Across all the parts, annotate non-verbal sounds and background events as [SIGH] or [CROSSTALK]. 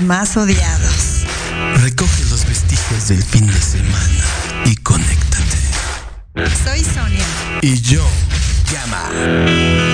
Los más odiados. Recoge los vestigios del fin de semana y conéctate. Soy Sonia. Y yo, llama.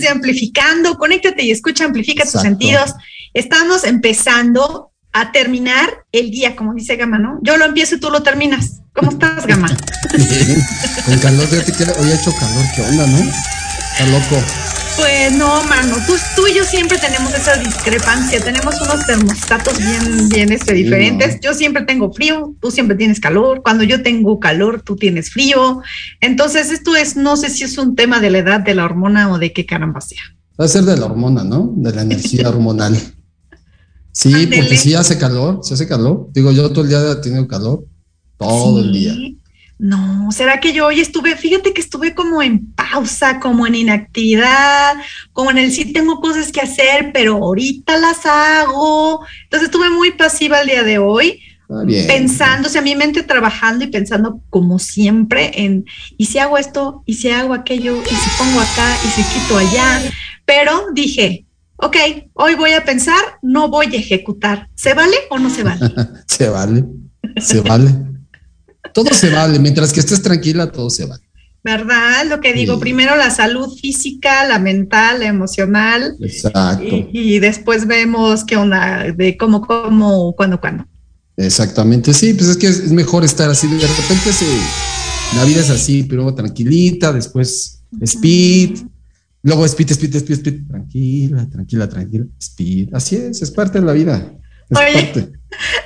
De Amplificando. Conéctate y escucha, amplifica tus sentidos. Estamos empezando a terminar el día, como dice Gama, ¿no? Yo lo empiezo y tú lo terminas. ¿Cómo estás, Gama? Con calor, fíjate que hoy ha hecho calor, ¿qué onda, no? Está loco. Pues no, mano, tú, tú y yo siempre tenemos esa discrepancia, tenemos unos termostatos bien, bien este, diferentes. no. Yo siempre tengo frío, tú siempre tienes calor. Cuando yo tengo calor, tú tienes frío. Entonces, esto es, no sé si es un tema de la edad, de la hormona o de qué caramba sea. Va a ser de la hormona, ¿no? De la energía [LAUGHS] hormonal. Sí, porque sí hace calor, sí hace calor. Digo, yo todo el día he tenido calor, todo el día. No, será que yo hoy estuve, fíjate que estuve como en pausa, como en inactividad, como en el sí tengo cosas que hacer, pero ahorita las hago. Entonces estuve muy pasiva el día de hoy, bien. pensando, o sea, mi mente trabajando y pensando como siempre en, y si hago esto, y si hago aquello, y si pongo acá, y si quito allá. Pero dije, ok, hoy voy a pensar, no voy a ejecutar. ¿Se vale o no se vale? [LAUGHS] Se vale, se vale. Todo se vale, mientras que estés tranquila, todo se vale. ¿Verdad? Lo que digo, Sí. primero la salud física, la mental, la emocional, Exacto, y, y después vemos qué onda, de cómo, cómo, cuándo, cuándo. exactamente. Sí, pues es que es, mejor estar así. De repente se, la vida es así, pero tranquilita, después speed, luego speed, speed, speed, speed, tranquila, tranquila, tranquila, speed. Así es, es parte de la vida. Es Oye. parte.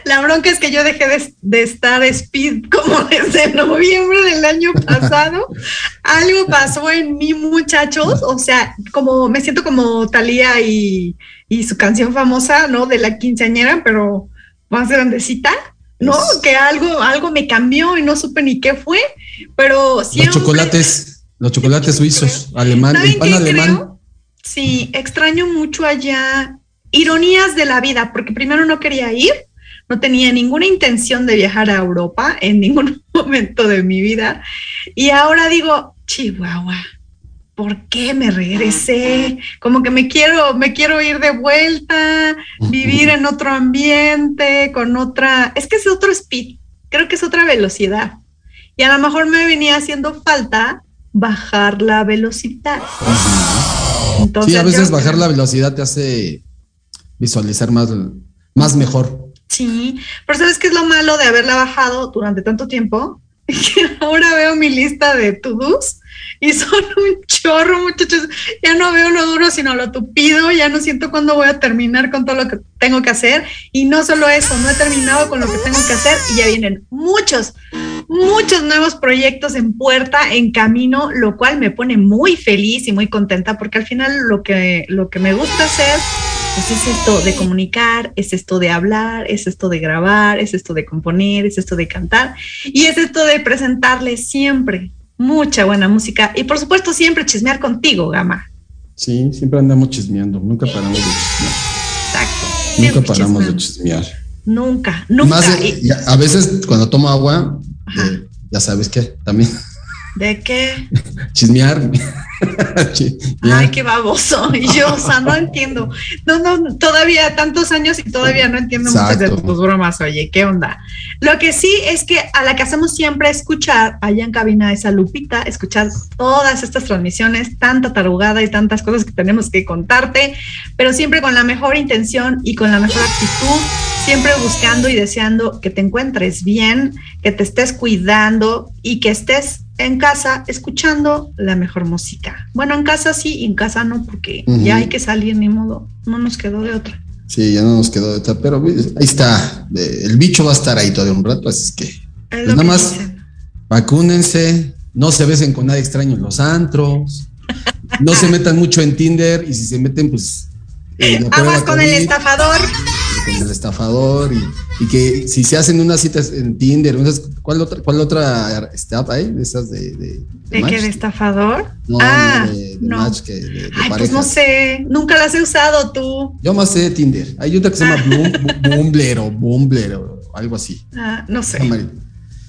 La bronca es que yo dejé de, de estar speed como [LAUGHS] desde noviembre del año pasado. Algo pasó en mí, muchachos. O sea, como me siento como Talía y, y su canción famosa, ¿no? De la quinceañera, pero más grandecita. No, que algo, algo me cambió y no supe ni qué fue, pero Los siempre. chocolates, los chocolates suizos, alemán, el ¿Saben pan qué alemán. creo? Sí, extraño mucho allá ironías de la vida, porque primero no quería ir, no tenía ninguna intención de viajar a Europa en ningún [LAUGHS] momento de mi vida. Y ahora digo, Chihuahua, ¿por qué me regresé? Como que me quiero, me quiero ir de vuelta, vivir en otro ambiente, con otra, es que es otro speed, creo que es otra velocidad. Y a lo mejor me venía haciendo falta bajar la velocidad. sí, a veces bajar la velocidad te hace visualizar más, más mejor. Sí, pero ¿sabes qué es lo malo de haberla bajado durante tanto tiempo? [LAUGHS] Que ahora veo mi lista de to-dos y son [LAUGHS] un chorro, muchachos. Ya no veo lo duro, sino lo tupido. Ya no siento cuándo voy a terminar con todo lo que tengo que hacer. Y no solo eso, no he terminado con lo que tengo que hacer y ya vienen muchos, muchos nuevos proyectos en puerta, en camino, lo cual me pone muy feliz y muy contenta porque al final lo que, lo que me gusta hacer pues es esto de comunicar, es esto de hablar, es esto de grabar, es esto de componer, es esto de cantar y es esto de presentarles siempre mucha buena música y por supuesto siempre chismear contigo, Gama. Sí, siempre andamos chismeando, nunca paramos de chismear. Exacto. Nunca paramos de chismear. Nunca, nunca. Más, a veces cuando tomo agua, eh, ya sabes qué, también. ¿De qué? [LAUGHS] Chismear. [LAUGHS] Ay, qué baboso. [LAUGHS] Y yo, o sea, no entiendo. No, no, todavía tantos años y todavía no entiendo muchas de tus bromas. Oye, ¿qué onda? Lo que sí es que a la que hacemos siempre escuchar allá en cabina esa Lupita, escuchar todas estas transmisiones, tanta tarugada y tantas cosas que tenemos que contarte, pero siempre con la mejor intención y con la mejor actitud, siempre buscando y deseando que te encuentres bien, que te estés cuidando y que estés en casa escuchando la mejor música. Bueno, en casa sí, en casa no, porque ya hay que salir, ni modo, no nos quedó de otra. Sí, ya no nos quedó de otra, pero ahí está, el bicho va a estar ahí todo un rato, así es que, pues nada más vacúnense, no se besen con nadie extraño en los antros, no se [LAUGHS] metan mucho en Tinder y si se meten, pues... Eh, Aguas con el estafador con el estafador y, que si se hacen unas citas en Tinder, ¿cuál otra, cuál otra este, app hay? De esas de. ¿De, de, qué? ¿De estafador? No, ah, no, de, no. Match que de, Ay, pues no sé, nunca las he usado tú. Yo más sé de Tinder. Hay otra que se llama Bumbler o Bumbler o algo así. Ah, no sé.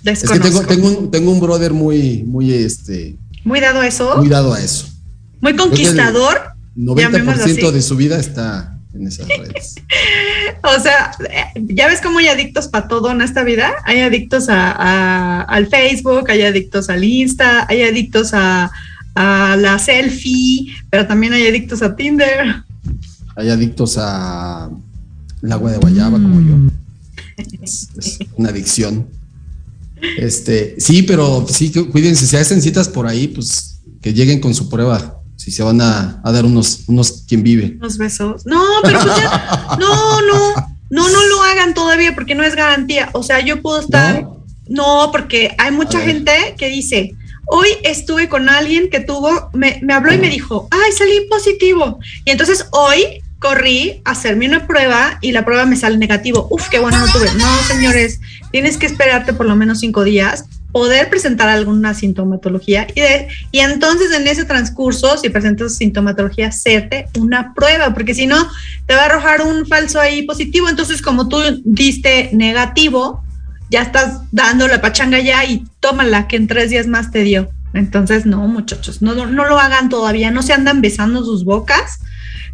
Es que tengo, tengo, un, tengo un brother muy, muy este. Muy dado a eso. Muy dado a eso. Muy conquistador. 90% de su vida está en esas redes. [LAUGHS] o sea, ya ves cómo hay adictos para todo en esta vida. Hay adictos a, al Facebook, hay adictos al Insta, hay adictos a, la selfie, pero también hay adictos a Tinder. Hay adictos a el agua de guayaba, como yo. Es, una adicción. Este, sí, pero sí, cuídense, si hacen citas por ahí, pues que lleguen con su prueba si se van a, dar unos, unos quien vive. Unos besos. No, pero pues no, no, no, no lo hagan todavía porque no es garantía. O sea, yo puedo estar, no, porque hay mucha gente que dice, hoy estuve con alguien que tuvo, me, me habló y me dijo, ay, salí positivo. Y entonces hoy corrí a hacerme una prueba y la prueba me sale negativo. Uf, qué bueno no tuve. No, señores, tienes que esperarte por lo menos cinco días poder presentar alguna sintomatología y, y entonces en ese transcurso, si presentas sintomatología, hacerte una prueba, porque si no, te va a arrojar un falso ahí positivo. Entonces, como tú diste negativo, ya estás dando la pachanga ya y tómala, que en tres días más te dio. Entonces, no, muchachos, no, no lo hagan todavía, no se andan besando sus bocas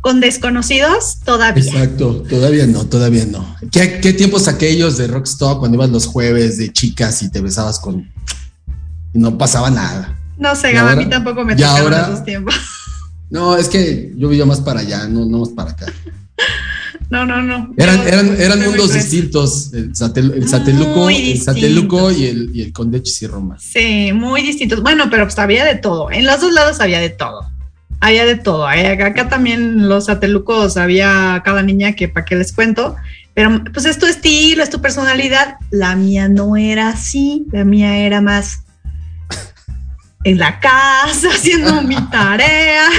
con desconocidos todavía. Exacto, todavía no, todavía no. ¿Qué, qué tiempos aquellos de Rockstock cuando ibas los jueves de chicas y te besabas con... y no pasaba nada? No sé, a mí tampoco me tocaron esos tiempos. [LAUGHS] No, es que yo vivía más para allá, no, no más para acá. No, no, no. Eran, eran, eran mundos distintos, el, sateluco, el sateluco y el, y el conde Roma. Sí, muy distintos. Bueno, pero pues había de todo. En los dos lados había de todo había de todo. Acá, también los atelucos había cada niña que para qué les cuento. Pero pues es tu estilo, es tu personalidad. La mía no era así. La mía era más en la casa, [LAUGHS] haciendo mi tarea,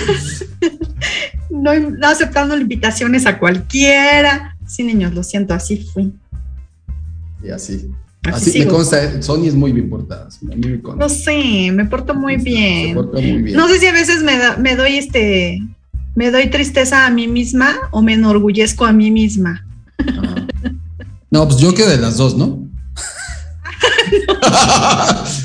[LAUGHS] no, no aceptando invitaciones a cualquiera. Sí, niños, lo siento, así fui. Y así. Así, me consta, Sony es muy bien portada. No sé, me porto muy bien. muy bien. No sé si a veces me, me doy este, me doy tristeza a mí misma o me enorgullezco a mí misma. No, pues yo que de las dos, ¿no? [LAUGHS]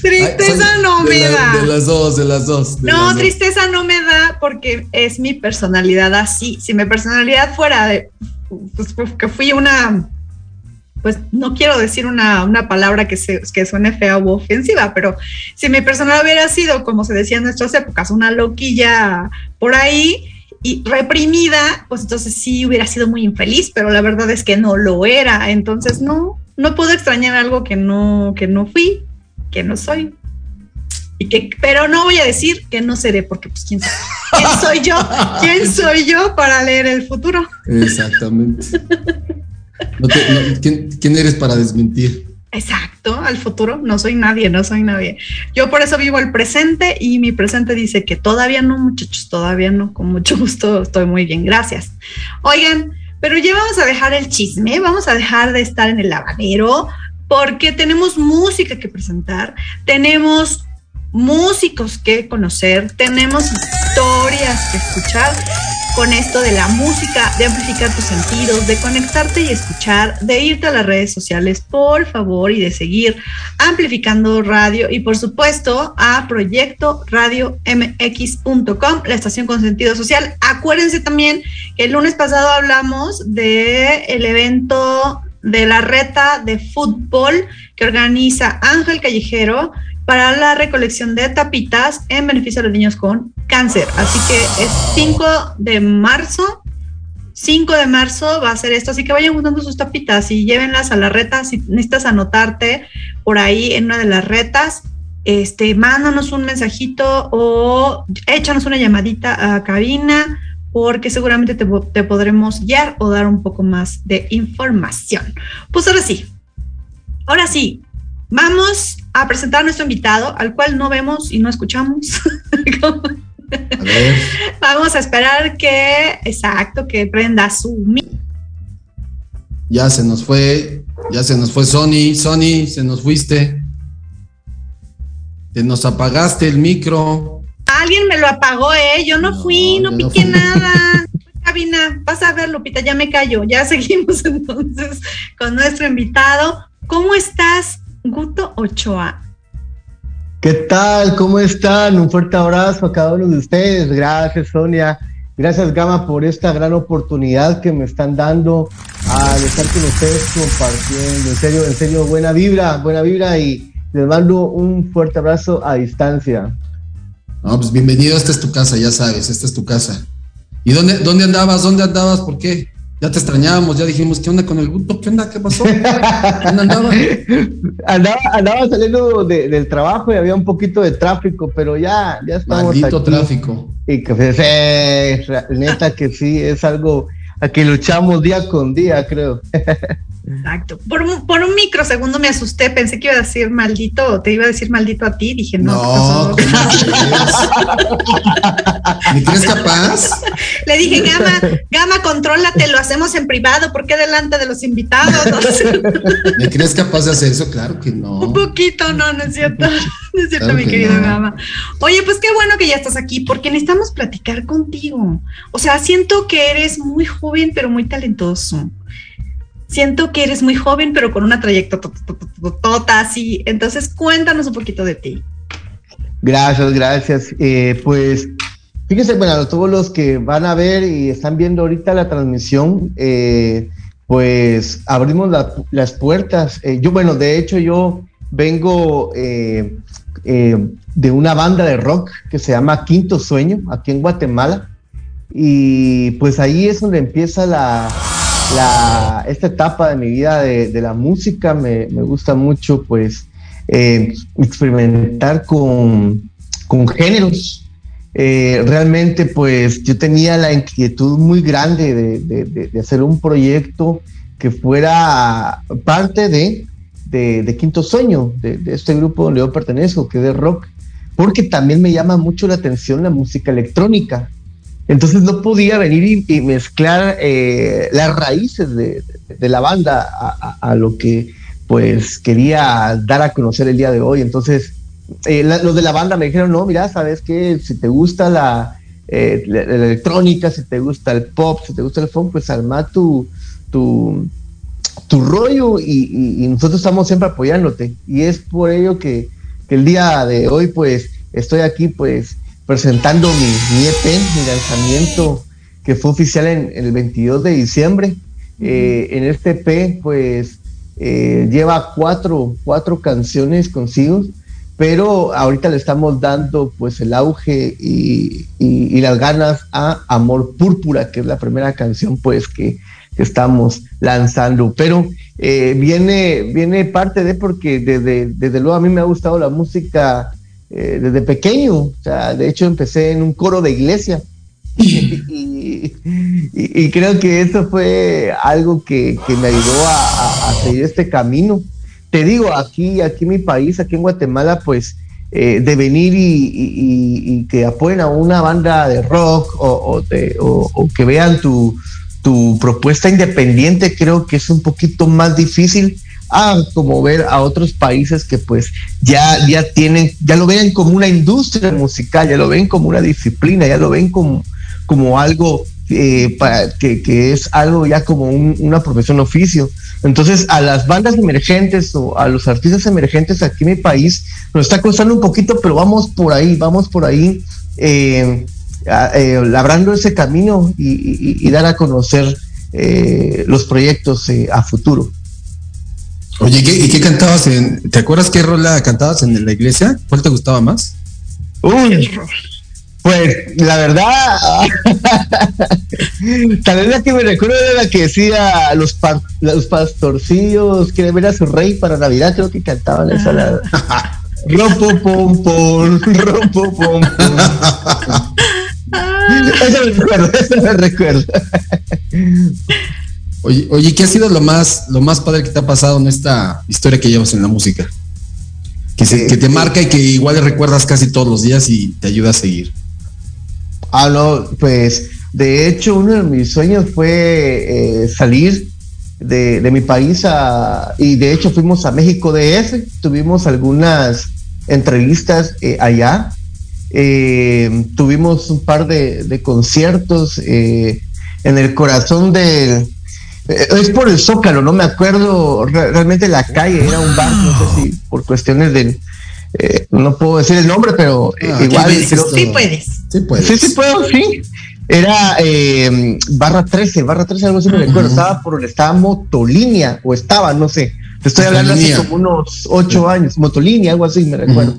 Tristeza Ay, no me la- da. De las dos, de las dos. de No, las dos. tristeza no me da porque es mi personalidad así. Si mi personalidad fuera de pues, pues, que fui una, pues no quiero decir una, una palabra que, se, que suene fea o ofensiva, pero si mi personalidad hubiera sido, como se decía en nuestras épocas, una loquilla por ahí y reprimida, pues entonces sí hubiera sido muy infeliz, pero la verdad es que no lo era. Entonces no, no puedo extrañar algo que no, que no fui, que no soy. Y que, pero no voy a decir que no seré, porque pues quién, sabe? quién soy yo, [LAUGHS] quién soy yo para leer el futuro. Exactamente. [LAUGHS] No ¿quién, quién eres para desmentir? Exacto, al futuro no soy nadie, no soy nadie. Yo por eso vivo el presente y mi presente dice que todavía no, muchachos, todavía no. Con mucho gusto, estoy muy bien, gracias. Oigan, pero ya vamos a dejar el chisme, vamos a dejar de estar en el lavadero porque tenemos música que presentar, tenemos músicos que conocer, tenemos historias que escuchar con esto de la música, de amplificar tus sentidos, de conectarte y escuchar, de irte a las redes sociales, por favor, y de seguir amplificando radio y por supuesto a Proyecto Radio MX.com, la estación con sentido social. Acuérdense también que el lunes pasado hablamos de el evento de la reta de fútbol que organiza Ángel Callejero para la recolección de tapitas en beneficio de los niños con cáncer. Así que es 5 de marzo. 5 de marzo va a ser esto, así que vayan juntando sus tapitas y llévenlas a la reta. Si necesitas anotarte por ahí en una de las retas, este, mándanos un mensajito o échanos una llamadita a cabina porque seguramente te, te podremos guiar o dar un poco más de información. Pues ahora sí, ahora sí, vamos a presentar a nuestro invitado, al cual no vemos y no escuchamos. [LAUGHS] A ver. Vamos a esperar que, exacto, que prenda su. Ya se nos fue, ya se nos fue Sony, Sony, se nos fuiste. Te nos apagaste el micro. Alguien me lo apagó, ¿eh? Yo no, No, fui, no piqué nada. [LAUGHS] Cabina, vas a ver, Lupita, ya me callo. Ya [LAUGHS] seguimos entonces con nuestro invitado. ¿Cómo estás, Guto Ochoa? ¿Qué tal? ¿Cómo están? Un fuerte abrazo a cada uno de ustedes. Gracias, Sonia. Gracias, Gama, por esta gran oportunidad que me están dando al estar con ustedes compartiendo. En serio, en serio, buena vibra, buena vibra y les mando un fuerte abrazo a distancia. No, pues bienvenido, esta es tu casa, ya sabes, esta es tu casa. ¿Y dónde, dónde andabas? ¿Dónde andabas? ¿Por qué? Ya te extrañábamos, ya dijimos, ¿qué onda con el gusto? ¿Qué onda? ¿Qué pasó? ¿Dónde andaba? Andaba, andaba saliendo de- del trabajo y había un poquito de tráfico, pero ya, ya estamos Maldito aquí. tráfico. Y que pues, eh, neta que sí, es algo a que luchamos día con día, creo. [LAUGHS] Exacto. Por un, por un microsegundo me asusté, pensé que iba a decir maldito, te iba a decir maldito a ti, dije, no, No, ¿qué pasó? ¿cómo [LAUGHS] crees? ¿Me crees capaz? Le dije, Gama, Gama, contrólate, lo hacemos en privado, ¿por qué delante de los invitados? [LAUGHS] ¿Me crees capaz de hacer eso? Claro que no. Un poquito, no, no es cierto. No es cierto, Claro mi que querido no. Gama. Oye, pues qué bueno que ya estás aquí, porque necesitamos platicar contigo. O sea, siento que eres muy joven, pero muy talentoso. Siento que eres muy joven, pero con una trayectoria así. Entonces, cuéntanos un poquito de ti. Gracias, gracias. Eh, pues fíjense, bueno, todos los que van a ver y están viendo ahorita la transmisión, eh, pues abrimos la- las puertas. Eh, yo, bueno, de hecho yo vengo de una banda de rock que se llama Quinto Sueño, aquí en Guatemala. Y pues ahí es donde empieza la, esta etapa de mi vida de, la música. Me, gusta mucho, pues, eh, experimentar con, con géneros. Eh, realmente, pues, yo tenía la inquietud muy grande de, de- de- hacer un proyecto que fuera parte de, Quinto Sueño, de este grupo donde yo pertenezco, que es de rock, porque también me llama mucho la atención la música electrónica. Entonces no podía venir y, mezclar eh, las raíces de, la banda a, lo que pues quería dar a conocer el día de hoy. Entonces eh, los de la banda me dijeron, no, mira, sabes que si te gusta la, eh, la- electrónica, si te gusta el pop, si te gusta el funk, pues arma tu, tu, rollo y, y- y nosotros estamos siempre apoyándote. Y es por ello que, que el día de hoy, pues, estoy aquí, pues, presentando mi, mi EP, mi lanzamiento, que fue oficial en, en el 22 de diciembre. Eh, en este EP, pues, eh, lleva cuatro, cuatro canciones consigo, pero ahorita le estamos dando, pues, el auge y, y- y las ganas a Amor Púrpura, que es la primera canción, pues, que, que estamos lanzando. Pero eh, viene, viene parte de porque desde, desde luego a mí me ha gustado la música eh, desde pequeño. O sea, de hecho empecé en un coro de iglesia. [LAUGHS] y, y- y creo que eso fue algo que, que me ayudó a, a- a seguir este camino. Te digo, aquí, aquí en mi país, aquí en Guatemala, pues eh, de venir y, que apoyen a una banda de rock o, o de- o- o que vean tu, tu propuesta independiente, creo que es un poquito más difícil a como ver a otros países que pues ya, ya tienen, ya lo ven como una industria musical, ya lo ven como una disciplina, ya lo ven como, como algo eh, para- que, que es algo ya como un- una profesión oficio. Entonces, a las bandas emergentes o a los artistas emergentes aquí en mi país nos está costando un poquito, pero vamos por ahí, vamos por ahí, eh, eh, labrando ese camino y, y- y dar a conocer eh, los proyectos eh, a futuro. Oye, ¿y qué, y qué cantabas en. ¿Te acuerdas qué rola cantabas en la iglesia? ¿Cuál te gustaba más? Uy, pues la verdad, [LAUGHS] tal vez la que me recuerdo era la que decía los, pa- los pastorcillos quieren ver a su rey para Navidad, creo que cantaban esa. La, [LAUGHS] rompo pom pom, rompo pom pom. Eso me recuerdo, eso me recuerdo. [LAUGHS] Oye, oye, ¿qué ha sido lo más, lo más padre que te ha pasado en esta historia que llevas en la música? Que, se- Eh, que te eh. marca y que igual recuerdas casi todos los días y te ayuda a seguir. Ah, no, pues de hecho uno de mis sueños fue eh, salir de, de mi país a, y de hecho fuimos a México DF, tuvimos algunas entrevistas eh, allá, tuvimos un par de, de conciertos en el corazón del... eh, es por el Zócalo, no me acuerdo re- realmente la calle, era un bar, no sé si por cuestiones del... eh, no puedo decir el nombre, pero eh, Ah, ¿qué igual creo- tú? Sí puedes. Sí, pues. Sí, sí puedo, sí. Era eh, barra 13, barra 13, algo así me recuerdo. Estaba por estaba Motolínea, o estaba, no sé. Te estoy hablando hace como unos ocho años. Motolínea, algo así, me recuerdo.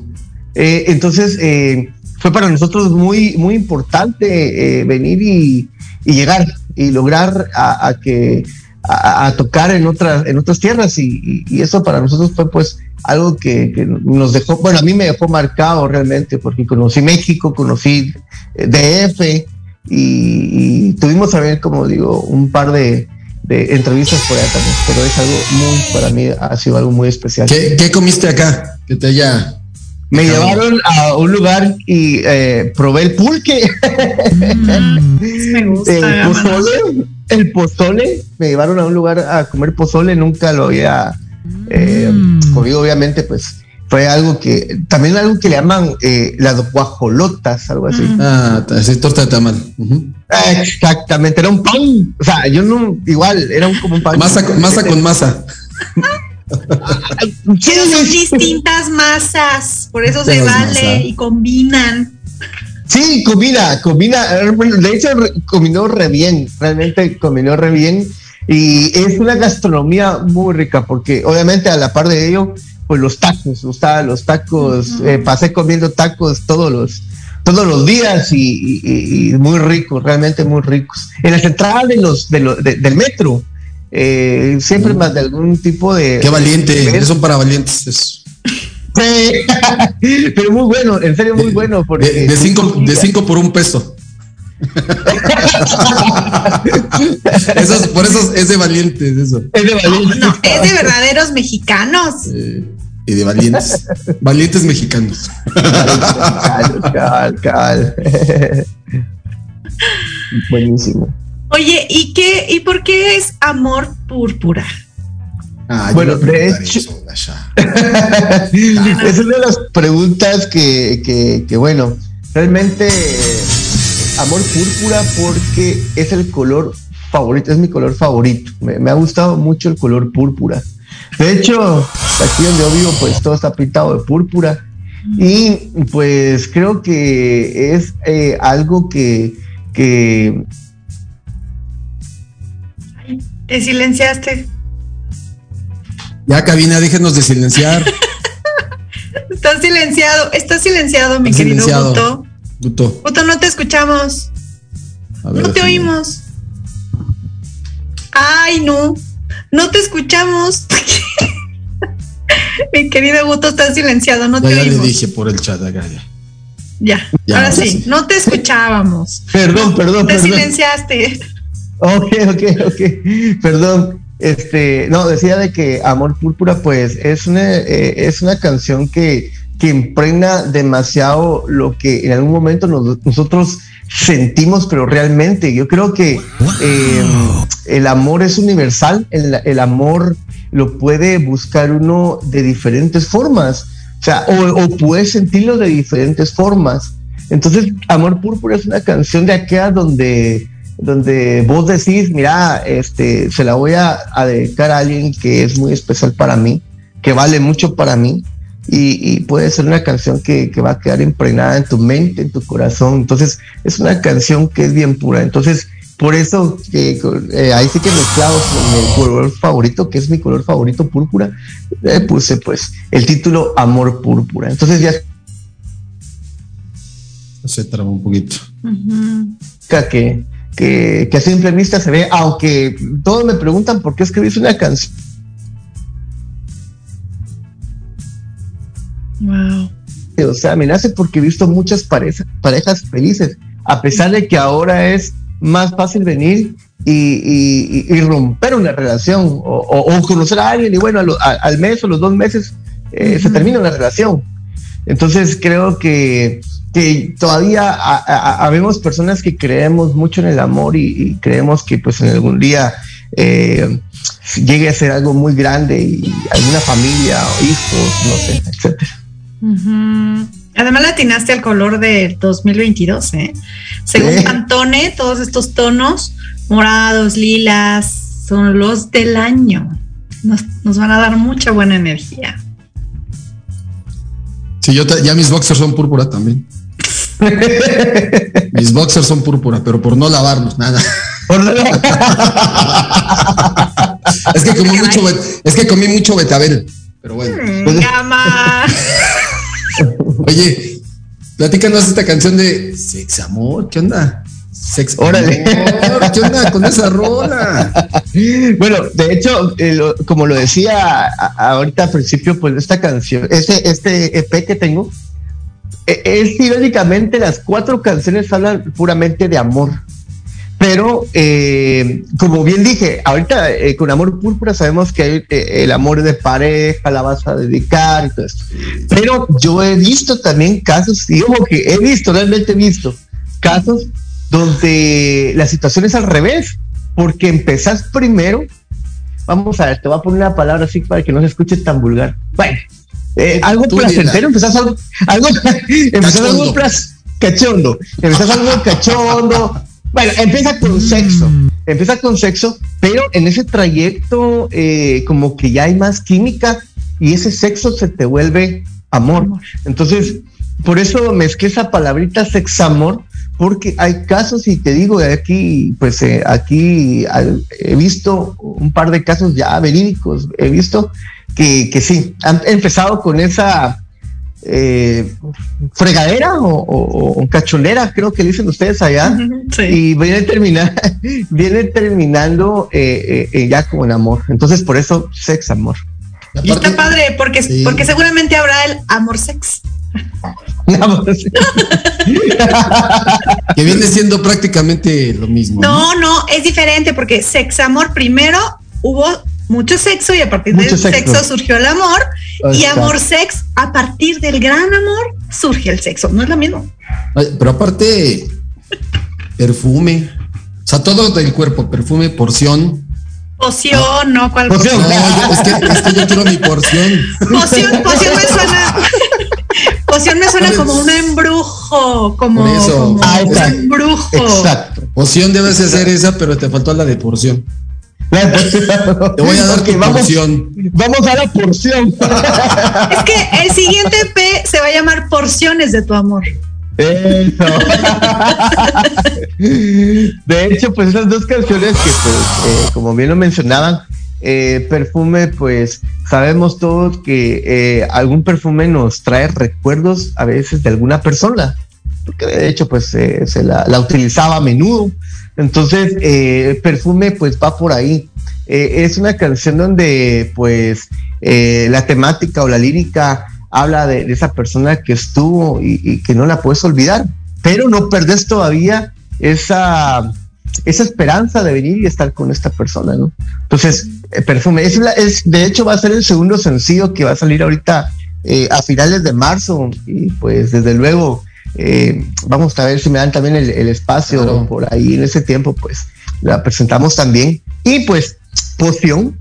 Eh, entonces, eh, fue para nosotros muy, muy importante eh, venir y, y llegar y lograr a, que a, tocar en otras en otras tierras y, eso para nosotros fue pues algo que, nos dejó bueno a mí me dejó marcado realmente porque conocí México conocí eh, DF y, y tuvimos también como digo un par de, de entrevistas por allá también pero es algo muy para mí ha sido algo muy especial ¿Qué, qué comiste acá? Que te haya. Me llevaron a un lugar y eh, probé el pulque Me gusta. el pozole, el pozole, me llevaron a un lugar a comer pozole, nunca lo había eh, comido, obviamente, pues fue algo que, también algo que le llaman eh, las guajolotas, algo así. Ah, ta- sí, torta de tamal. Exactamente, era un pan, o sea, yo no, igual, era un, como un pan. Masa, con- masa con masa. [LAUGHS] [LAUGHS] Pero son distintas masas, por eso se Pero es vale masa. y combinan. Sí, combina, combina. De hecho, combinó re bien, realmente combinó re bien. Y es una gastronomía muy rica, porque obviamente a la par de ello, pues los tacos, me gustaban los tacos, eh, pasé comiendo tacos todos los todos los días y, y- y- muy ricos, realmente muy ricos. En las entradas de los, de de- del metro, eh, siempre más de algún tipo de... Qué valiente. ¿Ves? Eso para valientes. eso. Sí. [LAUGHS] Pero muy bueno, en serio muy bueno. Porque De, de cinco, de cinco por un peso. [LAUGHS] eso es- por eso es de valientes, eso. Es de valiente. No, es de verdaderos mexicanos. Eh, y de valientes. valientes mexicanos. Cabal, cabal, cabal. [LAUGHS] Buenísimo. Oye, ¿y qué y por qué es amor púrpura? Ah, Bueno, de hecho- eso, Gasha. [LAUGHS] es una de las preguntas que, que, que, bueno, realmente amor púrpura porque es el color favorito, es mi color favorito. Me, me ha gustado mucho el color púrpura. De hecho, aquí donde yo vivo, pues todo está pintado de púrpura. Y pues creo que es eh, algo que, que Te silenciaste. Ya, cabina, déjenos de silenciar. [LAUGHS] Estás silenciado. Estás silenciado, mi Está querido silenciado. Guto. Guto, Guto, no te escuchamos. a ver, No te déjame. oímos. Ay, no. No te escuchamos. [LAUGHS] Mi querido Guto está silenciado, no Ya, te ya le oímos. dije por el chat acá. ya. Ya, Ya, ahora ahora sí, sí. no te escuchábamos. Perdón, perdón, Te perdón. silenciaste. Ok, ok, ok. Perdón. Este, no, decía de que Amor Púrpura, pues, es una, eh, es una canción que, que impregna demasiado lo que en algún momento nos- nosotros sentimos, pero realmente yo creo que eh, el amor es universal, el, el amor lo puede buscar uno de diferentes formas, o sea, o, o puede sentirlo de diferentes formas. Entonces, Amor Púrpura es una canción de aquella donde, donde vos decís, mira, este, se la voy a, a dedicar a alguien que es muy especial para mí, que vale mucho para mí, y, y puede ser una canción que, que va a quedar impregnada en tu mente, en tu corazón. Entonces, es una canción que es bien pura. Entonces, por eso, eh, eh, ahí sí que mezclado con mi color favorito, que es mi color favorito, púrpura, eh, puse pues el título Amor Púrpura. Entonces ya Se trabó un poquito. Ujú. que, que, que a simple vista se ve, aunque todos me preguntan por qué escribís una canción. Wow. O sea, me nace porque he visto muchas parejas, parejas felices, a pesar de que ahora es más fácil venir y, y- romper una relación o, o- o conocer a alguien y bueno, a lo- a- al mes o los dos meses eh, se termina la relación. Entonces creo que, que todavía ha- habemos personas que creemos mucho en el amor y, y creemos que pues en algún día eh, llegue a ser algo muy grande y alguna familia o hijos, no sé, etcétera. Ujú. Además le atinaste al color de 2022, ¿eh? Según Sí. Pantone, todos estos tonos, morados, lilas, son los del año. Nos, nos van a dar mucha buena energía. Sí, yo ta- ya mis boxers son púrpura también. [LAUGHS] Mis boxers son púrpura, pero por no lavarlos, nada. [LAUGHS] Es que comí mucho, es que comí mucho betabel. Pero bueno. Mm, Gama. [LAUGHS] Oye, platícanos esta canción de Sex Amor, ¿qué onda? Sex Órale. Amor, ¿qué onda con esa rola? Bueno, de hecho, eh, lo- como lo decía a- ahorita al principio, pues esta canción, este, este EP que tengo, es irónicamente las cuatro canciones hablan puramente de amor. Pero, eh, como bien dije, ahorita eh, con Amor Púrpura sabemos que hay, eh, el amor de pareja, la vas a dedicar y todo esto. Pero yo he visto también casos, y ojo que he visto, realmente he visto casos donde la situación es al revés, porque empezás primero, vamos a ver, te voy a poner una palabra así para que no se escuche tan vulgar. Bueno, eh, algo placentero, empezás algo, algo, [LAUGHS] empezás algo Cachondo. empezás algo cachondo. Bueno, empieza con sexo, empieza con sexo, pero en ese trayecto eh, como que ya hay más química y ese sexo se te vuelve amor. Entonces, por eso mezclé esa palabrita sexamor, porque hay casos, y te digo, aquí, pues eh, aquí he visto un par de casos ya verídicos, he visto que, que sí, han empezado con esa eh, fregadera o, o- o cachonera, creo que dicen ustedes allá, Sí. y viene, terminar, [LAUGHS] viene terminando eh, eh, ya con amor. Entonces, por eso, sexamor. Y está padre porque, Sí. porque seguramente habrá el [LAUGHS] amor sex. Que viene siendo prácticamente lo mismo. No, no, es diferente porque sex amor primero hubo mucho sexo y a partir Mucho del sexo. sexo. surgió el amor y amor sex a partir del gran amor surge el sexo. No es lo mismo. Pero aparte, perfume. O sea, todo del cuerpo, perfume, porción. Poción, no, ¿cuál Poción. No, yo- es, que, es que yo quiero mi porción. Poción, poción me suena. Poción me suena como un embrujo, como, eso. como Ah, un embrujo. Exacto. Poción debes de hacer esa, pero te faltó la de porción. Te voy a dar tu vamos, porción. vamos a la porción. Es que el siguiente P se va a llamar Porciones de tu amor. Eso. De hecho, pues esas dos canciones que, pues, eh, como bien lo mencionaban, eh, perfume, pues sabemos todos que eh, algún perfume nos trae recuerdos a veces de alguna persona, porque de hecho, pues eh, se la, la utilizaba a menudo. Entonces, eh, perfume, pues va por ahí. Eh, es una canción donde, pues, eh, la temática o la lírica habla de, esa persona que estuvo y, que no la puedes olvidar, pero no perdes todavía esa, esa esperanza de venir y estar con esta persona, ¿no? Entonces, eh, perfume, es, la- es de hecho va a ser el segundo sencillo que va a salir ahorita a finales de marzo y pues desde luego eh, vamos a ver si me dan también el, el espacio Claro. por ahí en ese tiempo, pues la presentamos también y pues Poción,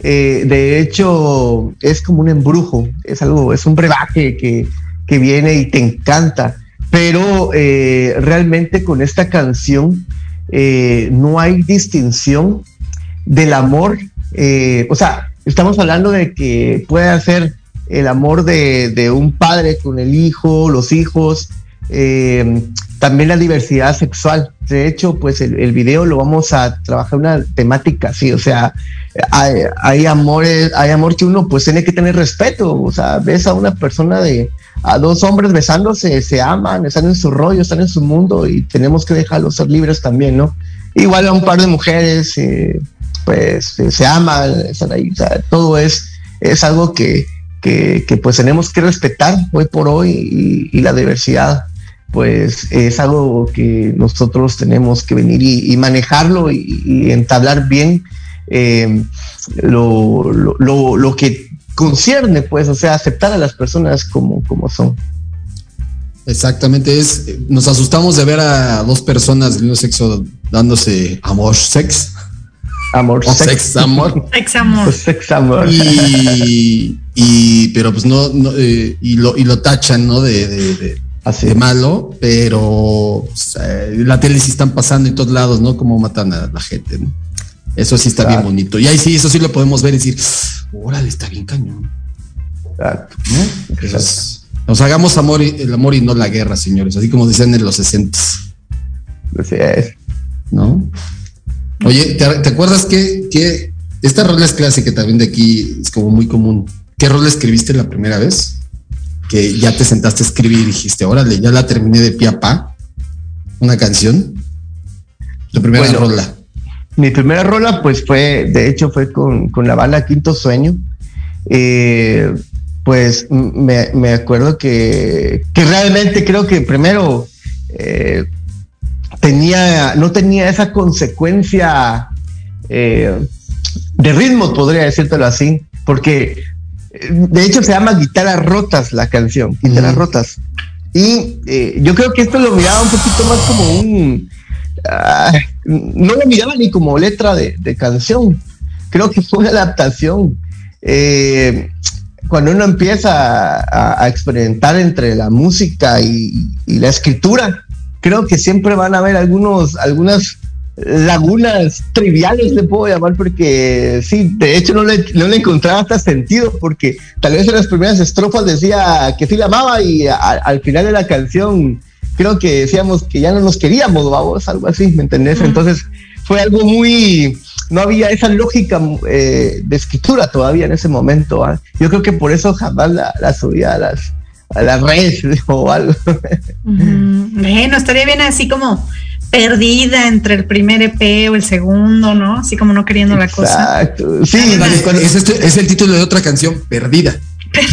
eh, de hecho, es como un embrujo, es algo, es un brebaje que, que viene y te encanta, pero eh, realmente con esta canción no hay distinción del amor, o sea, estamos hablando de que puede ser el amor de, de un padre con el hijo, los hijos, eh, también la diversidad sexual. De hecho, pues el, video lo vamos a trabajar una temática así, o sea, hay, hay hay amor que uno pues tiene que tener respeto, o sea, ves a una persona de, a dos hombres besándose, se aman, están en su rollo, están en su mundo y tenemos que dejarlos ser libres también, ¿no? Igual a un par de mujeres, eh, pues eh, se aman, están ahí, todo es, es algo que, que, pues tenemos que respetar hoy por hoy y la diversidad pues es algo que nosotros tenemos que venir y, y manejarlo y, y, entablar bien eh, lo, lo, lo, lo, que concierne, pues, o sea, aceptar a las personas como, como son. Exactamente, es, nos asustamos de ver a dos personas del mismo sexo dándose amor, sex. Amor, o sex, sex amor. [LAUGHS] Sex amor. Sex amor. Y, y, pero pues no, no eh, y, lo, y lo tachan, ¿no? De, de, de, Así. de malo, pero o sea, la tele sí están pasando en todos lados, ¿no? Como matan a la gente, ¿no? Eso sí está bien bonito. Y ahí sí, eso sí lo podemos ver y decir, órale, está bien cañón. Exacto. ¿No? Entonces, nos hagamos amor y, el amor y no la guerra, señores, así como decían en los 60. Así es. ¿No? Oye, ¿te, ¿te acuerdas que, que esta rola es clásica también de aquí, es como muy común? ¿Qué rola escribiste la primera vez? Que ya te sentaste a escribir y dijiste, órale, ya la terminé de pie a pa, una canción. La primera bueno, rola. Mi primera rola, pues fue, de hecho, fue con, con la banda Quinto Sueño. Eh, pues me, me, acuerdo que, que realmente creo que primero eh, tenía, no tenía esa consecuencia eh, de ritmo, podría decírtelo así, porque de hecho se llama Guitarras Rotas la canción, Guitarras. Rotas. Y eh, yo creo que esto lo miraba un poquito más como un... Uh, no lo miraba ni como letra de, de, canción, creo que fue una adaptación. Eh, cuando uno empieza a, a, experimentar entre la música y, y, la escritura, creo que siempre van a haber algunos, algunas lagunas triviales, le puedo llamar, porque sí, de hecho no le, no le encontraba hasta sentido, porque tal vez en las primeras estrofas decía que sí la amaba y a, al final de la canción creo que decíamos que ya no nos queríamos, vamos, algo así, ¿me entendés? Entonces fue algo muy, no había esa lógica eh, de escritura todavía en ese momento. ¿eh? Yo creo que por eso jamás la, la subía a las, a las redes [LAUGHS] o algo. Bueno, estaría bien así como perdida entre el primer EP o el segundo, ¿no? Así como no queriendo la cosa. Exacto. Sí, es, es, es, el título de otra canción, Perdida.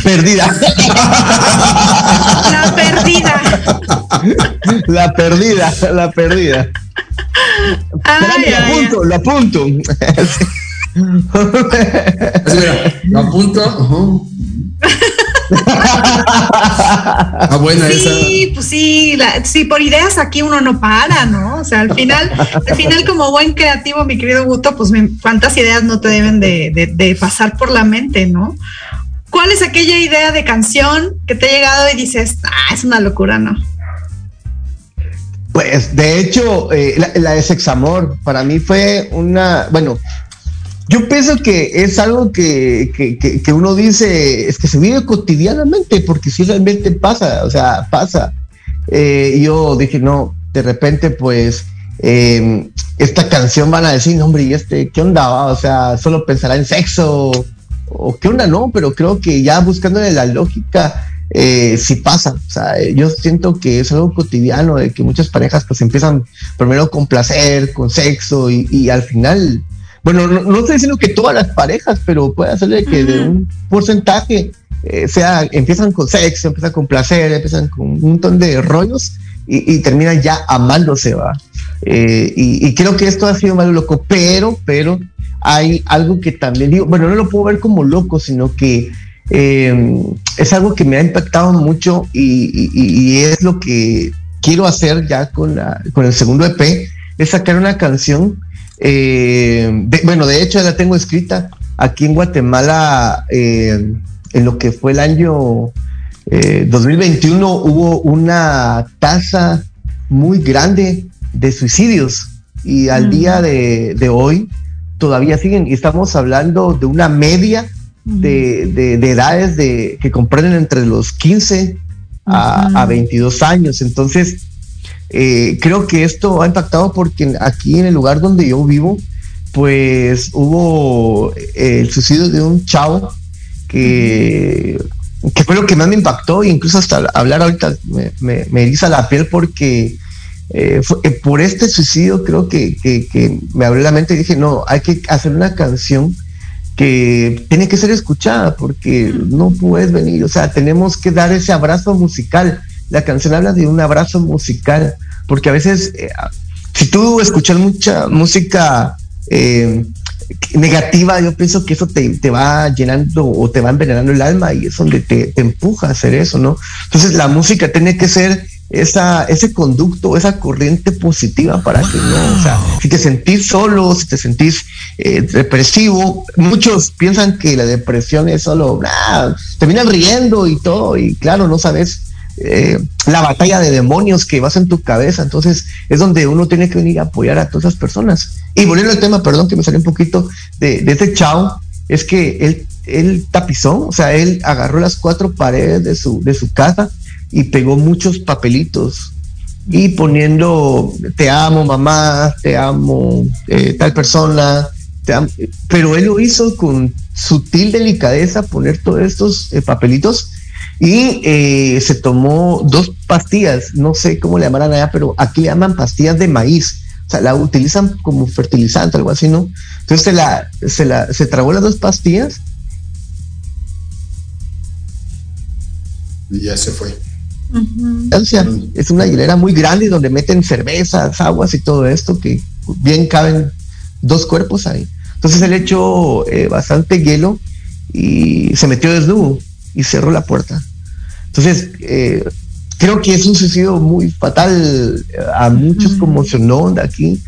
Perdida. La perdida. La perdida, la perdida. Ay, lo apunto, lo apunto. Lo apunto. ah, buena sí, esa. pues sí, la, sí, por ideas aquí uno no para, ¿no? O sea, al final, al final como buen creativo, mi querido Guto, pues cuántas ideas no te deben de, de, de pasar por la mente, ¿no? ¿cuál es aquella idea de canción que te ha llegado y dices, ah, es una locura, no? Pues de hecho, eh, la, la, de Sexamor para mí fue una, bueno, yo pienso que es algo que, que, que, uno dice, es que se vive cotidianamente, porque si realmente pasa, o sea, pasa. Eh, yo dije, no, de repente, pues, eh, esta canción van a decir, no, hombre, ¿y este qué onda? O sea, solo pensará en sexo, o qué onda, no, pero creo que ya buscándole la lógica, eh, sí pasa. O sea, yo siento que es algo cotidiano de que muchas parejas pues empiezan primero con placer, con sexo y al final bueno, no, no, estoy diciendo que todas las parejas, pero puede ser que de un porcentaje eh, sea, empiezan con sexo, empiezan con placer, empiezan con un montón de rollos y, y terminan ya amándose, va. Eh, y, y, creo que esto ha sido más loco, pero, pero hay algo que también digo, bueno, no lo puedo ver como loco, sino que eh, es algo que me ha impactado mucho y, y, es lo que quiero hacer ya con, la, con el segundo EP, es sacar una canción eh, de, bueno, de hecho la tengo escrita aquí en Guatemala, eh, en lo que fue el año eh, 2021, hubo una tasa muy grande de suicidios y al mm. día de, de, hoy todavía siguen y estamos hablando de una media de, de, de edades de, que comprenden entre los 15 a, a 22 años. Entonces, eh, creo que esto ha impactado porque aquí en el lugar donde yo vivo, pues hubo eh, el suicidio de un chavo que, fue lo que más me impactó, e incluso hasta hablar ahorita me, me, eriza la piel porque eh, por este suicidio creo que, que, que, me abrió la mente y dije, no, hay que hacer una canción que tiene que ser escuchada porque no puedes venir, o sea, tenemos que dar ese abrazo musical la canción habla de un abrazo musical, porque a veces, eh, si tú escuchas mucha música eh, negativa, yo pienso que eso te, te, va llenando o te va envenenando el alma y es donde te, te, empuja a hacer eso, ¿no? Entonces la música tiene que ser esa, ese conducto, esa corriente positiva para que no, o sea, si te sentís solo, si te sentís eh, depresivo, muchos piensan que la depresión es solo, nah, terminan riendo y todo, y claro, no sabes eh, la batalla de demonios que vas en tu cabeza. Entonces es donde uno tiene que venir a apoyar a todas esas personas. Y volviendo al tema, perdón que me salió un poquito de, este chao, es que él, él tapizó, o sea, él agarró las cuatro paredes de su, de su casa y pegó muchos papelitos y poniendo te amo mamá, te amo eh, tal persona, pero él lo hizo con sutil delicadeza poner todos estos eh, papelitos y eh, se tomó dos pastillas, no sé cómo le llamarán allá, pero aquí le llaman pastillas de maíz. O sea, la utilizan como fertilizante, algo así, ¿no? Entonces se la, se la, se tragó las dos pastillas. Y ya se fue. Uh -huh. Es una hilera muy grande donde meten cervezas, aguas y todo esto que bien caben dos cuerpos ahí. Entonces él echó eh, bastante hielo y se metió desnudo y cerró la puerta. Entonces, eh, creo que es un suicidio muy fatal, a muchos conmocionó de aquí.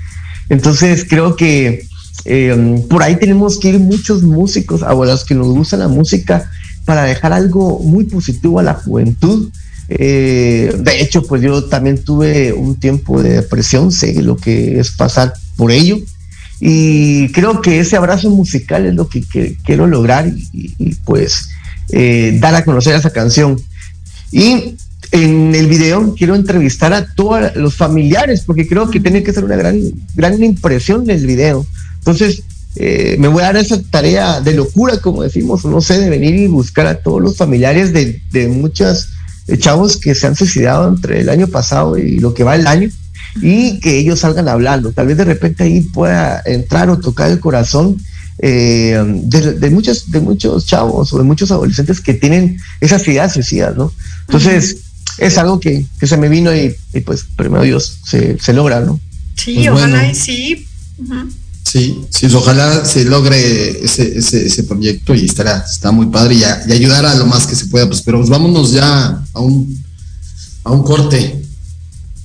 Entonces, creo que eh, por ahí tenemos que ir muchos músicos, a los que nos gusta la música, para dejar algo muy positivo a la juventud. Eh, de hecho, pues yo también tuve un tiempo de depresión, sé lo que es pasar por ello. Y creo que ese abrazo musical es lo que, que quiero lograr y, y pues eh, dar a conocer esa canción. Y en el video quiero entrevistar a todos los familiares, porque creo que tiene que ser una gran, gran impresión del video. Entonces, eh, me voy a dar esa tarea de locura, como decimos, no sé, de venir y buscar a todos los familiares de, de muchos chavos que se han suicidado entre el año pasado y lo que va el año, y que ellos salgan hablando. Tal vez de repente ahí pueda entrar o tocar el corazón eh, de, de, muchos, de muchos chavos o de muchos adolescentes que tienen esas ideas suicidas, ¿no? Entonces, es algo que, que, se me vino y, y pues, primero Dios, se, se, logra, ¿no? Sí, Pues ojalá bueno. y sí. Sí, sí, ojalá se logre ese, ese, ese proyecto y estará, está muy padre y, y, ayudar a lo más que se pueda, pues, pero pues vámonos ya a un, a un corte.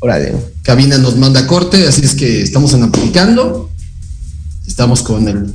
Órale. Cabina nos manda corte, así es que estamos en aplicando. Estamos con el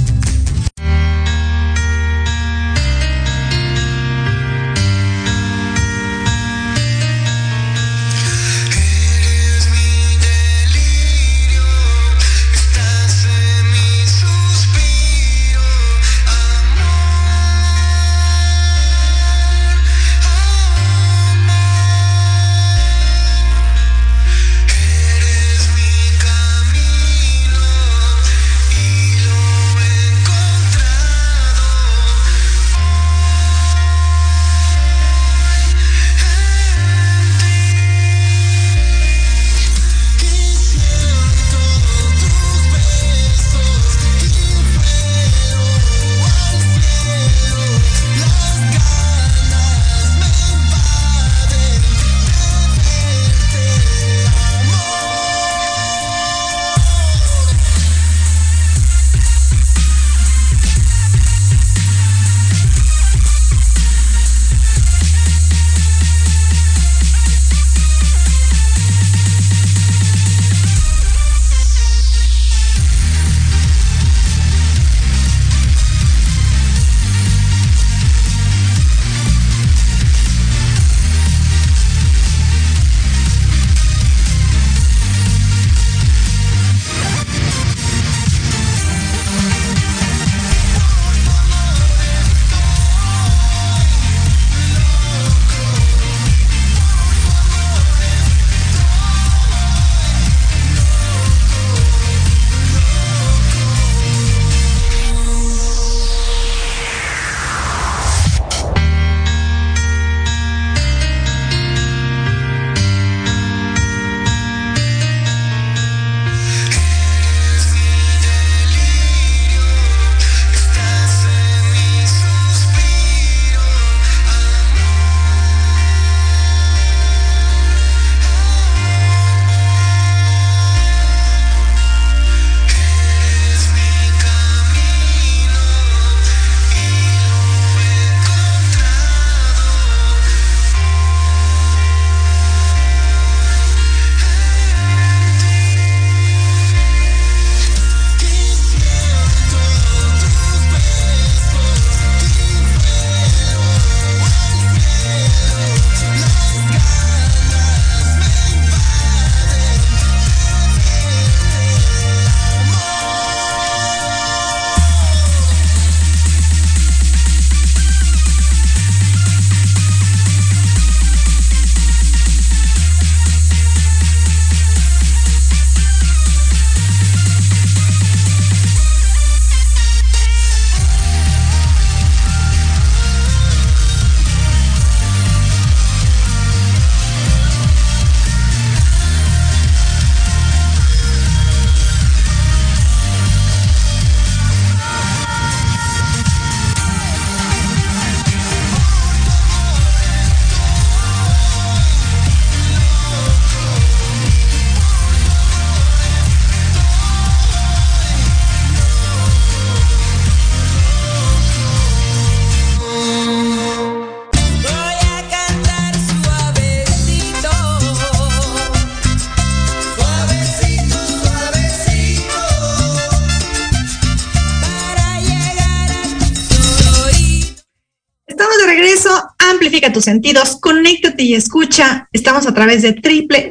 Tus sentidos, conéctate y escucha. Estamos a través de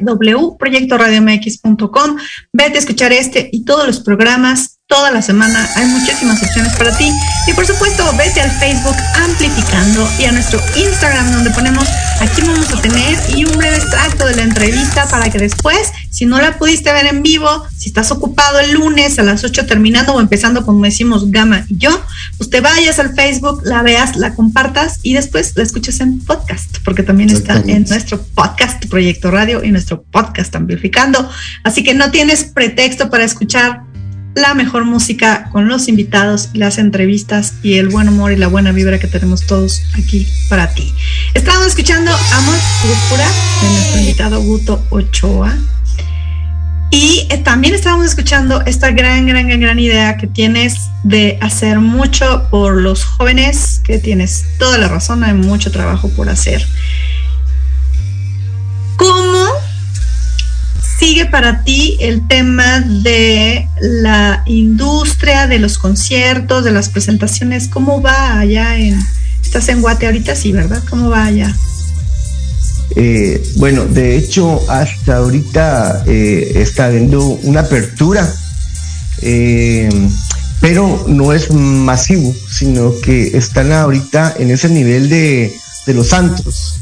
www.proyectoradiomx.com. Vete a escuchar este y todos los programas toda la semana. Hay muchísimas opciones para ti. Y por supuesto, vete al Facebook Amplificando y a nuestro Instagram donde ponemos aquí vamos a tener y un breve extracto de la entrevista para que después, si no la pudiste ver en vivo, si estás ocupado el lunes a las 8 terminando o empezando como decimos Gama y yo, pues te vayas al Facebook, la veas, la compartas y después la escuches en podcast, porque también está en nuestro podcast Proyecto Radio y nuestro podcast Amplificando. Así que no tienes pretexto para escuchar la mejor música con los invitados, las entrevistas y el buen humor y la buena vibra que tenemos todos aquí para ti. Estamos escuchando Amor Púrpura de nuestro invitado Guto Ochoa. Y eh, también estábamos escuchando esta gran, gran, gran, gran idea que tienes de hacer mucho por los jóvenes, que tienes toda la razón, hay mucho trabajo por hacer. ¿Cómo sigue para ti el tema de la industria, de los conciertos, de las presentaciones? ¿Cómo va allá en... Estás en Guate ahorita, sí, ¿verdad? ¿Cómo va allá? Eh, bueno, de hecho, hasta ahorita eh, está habiendo una apertura, eh, pero no es masivo, sino que están ahorita en ese nivel de, de los santos.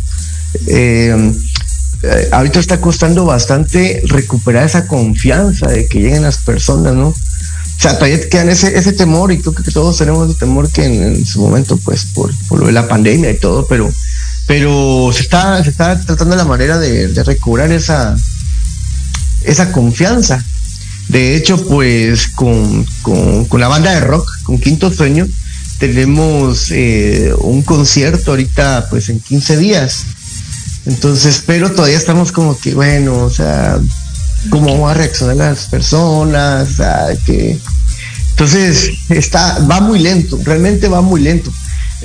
Eh, ahorita está costando bastante recuperar esa confianza de que lleguen las personas, ¿no? O sea, todavía quedan ese, temor y creo que todos tenemos ese temor que en, su momento, pues, por, lo de la pandemia y todo, pero, pero se está, se está tratando la manera de, de recobrar esa, esa confianza. De hecho, pues, con, con, con la banda de rock, con Quinto Sueño, tenemos eh, un concierto ahorita, pues, en 15 días. Entonces, pero todavía estamos como que, bueno, o sea, cómo van a reaccionar las personas, o sea, que... Entonces, está, va muy lento, realmente va muy lento.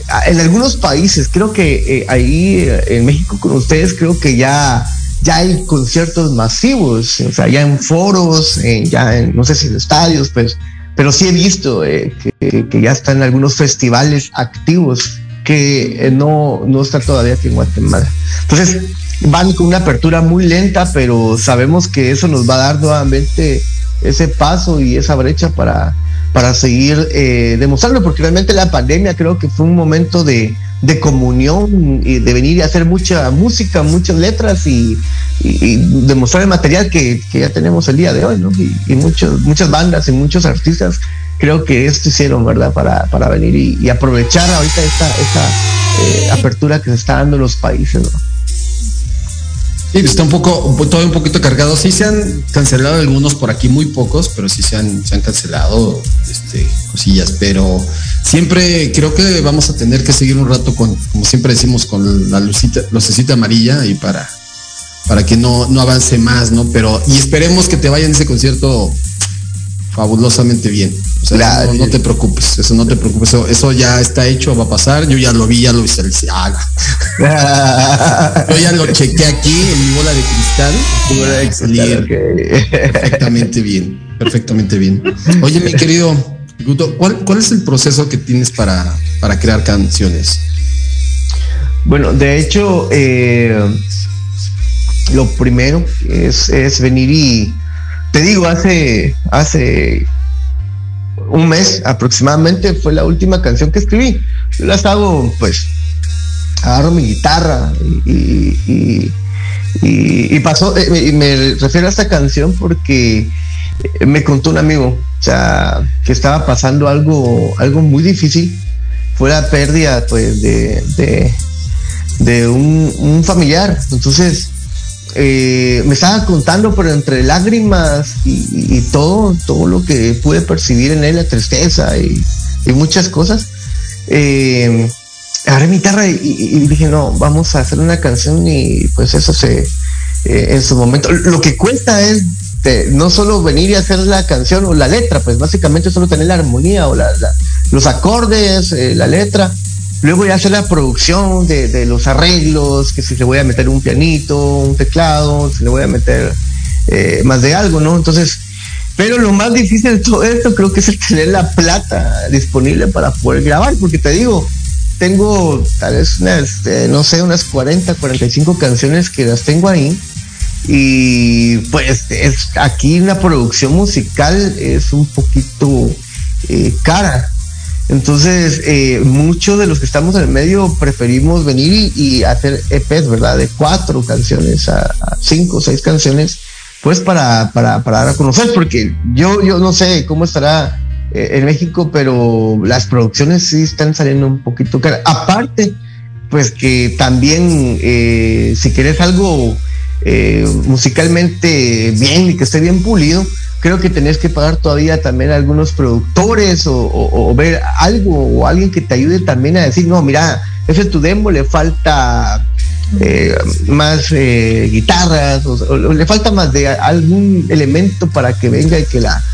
Ah, En algunos países, creo que eh, ahí eh, en México con ustedes, creo que ya, ya hay conciertos masivos, o sea, ya en foros, en- ya en, no sé si en estadios, pues, pero sí he visto eh, que ya están algunos festivales activos que eh, no, no está todavía aquí en Guatemala. Entonces, van con una apertura muy lenta, pero sabemos que eso nos va a dar nuevamente ese paso y esa brecha para, para seguir eh, demostrando, porque realmente la pandemia creo que fue un momento de, de comunión y de venir y hacer mucha música, muchas letras y, demostrar el material que, que ya tenemos el día de hoy, ¿no? Y, y muchos, muchas bandas y muchos artistas creo que esto hicieron, ¿verdad? Para, para venir y, aprovechar ahorita esta, esta eh, apertura que se está dando en los países, ¿no? Sí, pues está un poco, todavía un poquito cargado. Sí se han cancelado algunos por aquí, muy pocos, pero sí se han, se han cancelado este, cosillas. Pero siempre creo que vamos a tener que seguir un rato con, como siempre decimos, con la lucita, lucecita amarilla y para, para que no, no avance más, ¿no? Pero, y esperemos que te vayan ese concierto fabulosamente bien. O sea, no, no te preocupes, eso no te preocupes, eso, eso ya está hecho, va a pasar. Yo ya lo vi, ya lo visualicé. Ah, [LAUGHS] yo ya lo chequé aquí en mi bola de cristal. Bola de cristal. Perfectamente bien, perfectamente bien. Oye, mi querido Guto, ¿cuál, cuál es el proceso que tienes para, para crear canciones? Bueno, de hecho, eh, lo primero es, es venir y te digo, hace, hace un mes aproximadamente fue la última canción que escribí. Yo las hago, pues, agarro mi guitarra y, y- y- pasó, eh, me, refiero a esta canción porque eh, me contó un amigo, o sea, que estaba pasando algo, algo muy difícil. Fue la pérdida, pues, de, de, un familiar. Entonces, eh, me estaba contando, pero entre lágrimas y, todo, todo lo que pude percibir en él, la tristeza y, muchas cosas. Eh, agarré mi guitarra y, dije, no, vamos a hacer una canción y pues eso se, eh, en su momento, lo que cuesta es de no solo venir y hacer la canción o la letra, pues básicamente solo tener la armonía o la- los acordes, eh, la letra, luego ya hacer la producción de, de los arreglos, que si le voy a meter un pianito, un teclado, si le voy a meter eh, más de algo, ¿no? Entonces, pero lo más difícil de todo esto creo que es el tener la plata disponible para poder grabar, porque te digo, tengo tal vez unas, eh, no sé, unas 40, 45 canciones que las tengo ahí. Y pues es aquí una producción musical es un poquito eh, cara. Entonces, eh, muchos de los que estamos en el medio preferimos venir y, hacer EPs, ¿verdad? De cuatro canciones a, a cinco o seis canciones, pues para, para, para dar a conocer, porque yo, yo no sé cómo estará eh, en México, pero las producciones sí están saliendo un poquito caras. Aparte, pues que también, eh, si querés algo eh, musicalmente bien y que esté bien pulido, creo que tenés que pagar todavía también a algunos productores o, ver algo o alguien que te ayude también a decir, no, mira, ese es tu demo, le falta eh, más eh, guitarras, o, o le falta más de algún elemento para que venga y que la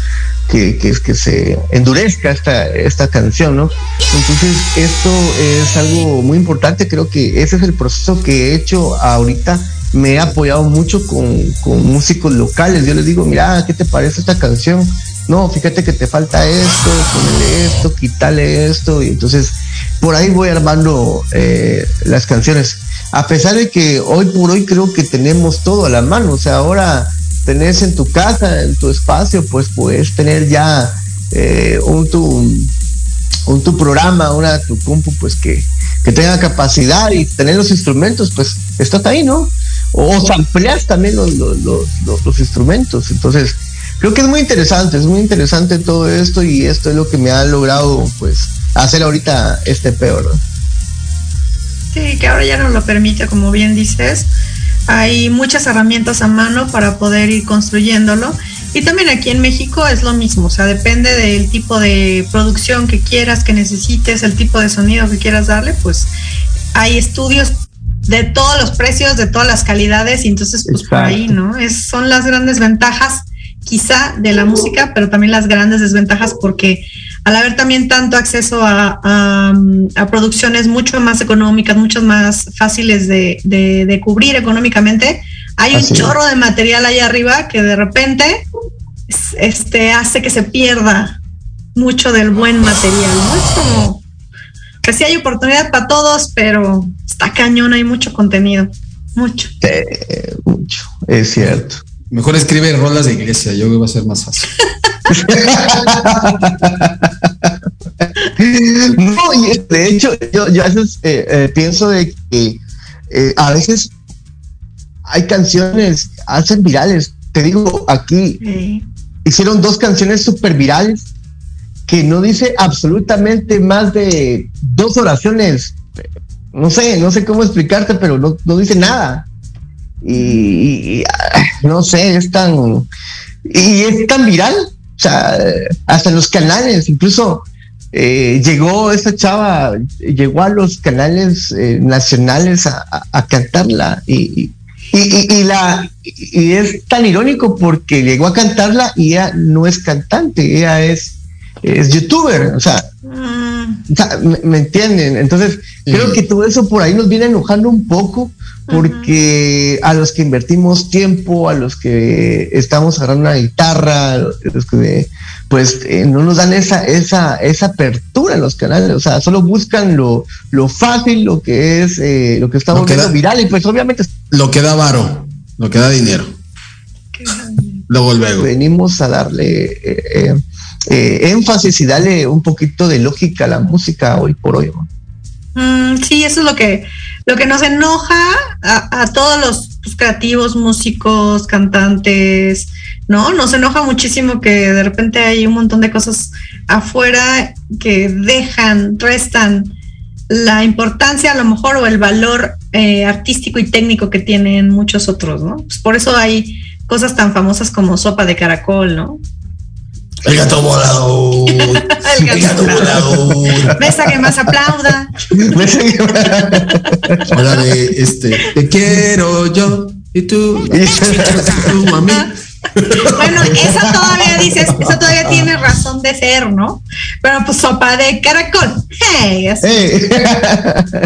que, que, que se endurezca esta, esta canción, ¿no? Entonces, esto es algo muy importante, creo que ese es el proceso que he hecho ahorita. Me he apoyado mucho con, con músicos locales. Yo les digo, mira, ¿qué te parece esta canción? No, fíjate que te falta esto, ponele esto, quítale esto. Y entonces, por ahí voy armando eh, las canciones. A pesar de que hoy por hoy creo que tenemos todo a la mano. O sea, ahora tenés en tu casa, en tu espacio, pues puedes tener ya eh, un, tu, un tu programa, una tu compu, pues que, que tenga capacidad y tener los instrumentos, pues está ahí, ¿no? O sampleas también los, los, instrumentos. Entonces, creo que es muy interesante, es muy interesante todo esto y esto es lo que me ha logrado, pues, hacer ahorita este peor, ¿no? Sí, que ahora ya nos lo permite, como bien dices. Hay muchas herramientas a mano para poder ir construyéndolo. Y también aquí en México es lo mismo, o sea, depende del tipo de producción que quieras, que necesites, el tipo de sonido que quieras darle, pues hay estudios de todos los precios, de todas las calidades, y entonces pues Exacto. por ahí, ¿no? Es, son las grandes ventajas quizá de la música, pero también las grandes desventajas porque al haber también tanto acceso a, a, a producciones mucho más económicas, mucho más fáciles de, de, de cubrir económicamente, hay Así un chorro es. de material ahí arriba que de repente este, hace que se pierda mucho del buen material, ¿no? Es como que sí hay oportunidad para todos, pero está cañón, hay mucho contenido, mucho. Eh, mucho, es cierto. Mejor escribe rolas de iglesia, yo creo que va a ser más fácil. [LAUGHS] no, y de hecho, yo, yo a veces eh, eh, pienso de que eh, a veces hay canciones, hacen virales. Te digo, aquí sí. hicieron dos canciones súper virales que no dice absolutamente más de dos oraciones. No sé, no sé cómo explicarte, pero no, no dice nada. Y, no sé, es tan. Y es tan viral. O sea, hasta los canales, incluso eh, llegó esta chava, llegó a los canales eh, nacionales a cantarla y, y, la, y es tan irónico porque llegó a cantarla y ella no es cantante, ella es, es youtuber, o sea, mm. o sea me, me, entienden? Entonces, sí. creo que todo eso por ahí nos viene enojando un poco porque uh -huh. a los que invertimos tiempo, a los que estamos agarrando una guitarra, los que pues eh, no nos dan esa, esa, esa apertura en los canales, o sea, solo buscan lo, lo fácil, lo que es, eh, lo que está volviendo viral, y pues obviamente lo que da varo, lo que da dinero. Luego, luego. Venimos a darle eh, énfasis y darle un poquito de lógica a la música hoy por hoy. Mm, sí, eso es lo que, lo que nos enoja a, a todos los pues, creativos, músicos, cantantes, ¿no? Nos enoja muchísimo que de repente hay un montón de cosas afuera que dejan, restan la importancia a lo mejor o el valor eh, artístico y técnico que tienen muchos otros, ¿no? Pues por eso hay cosas tan famosas como sopa de caracol, ¿no? El gato volador. [LAUGHS] el gato, el gato volador. Mesa que más aplauda. [LAUGHS] Hola de este, te quiero yo y tú, y [LAUGHS] tú a mí. Bueno, esa todavía dices, eso todavía tiene razón de ser, ¿no? Pero pues sopa de caracol. Hey, es, hey.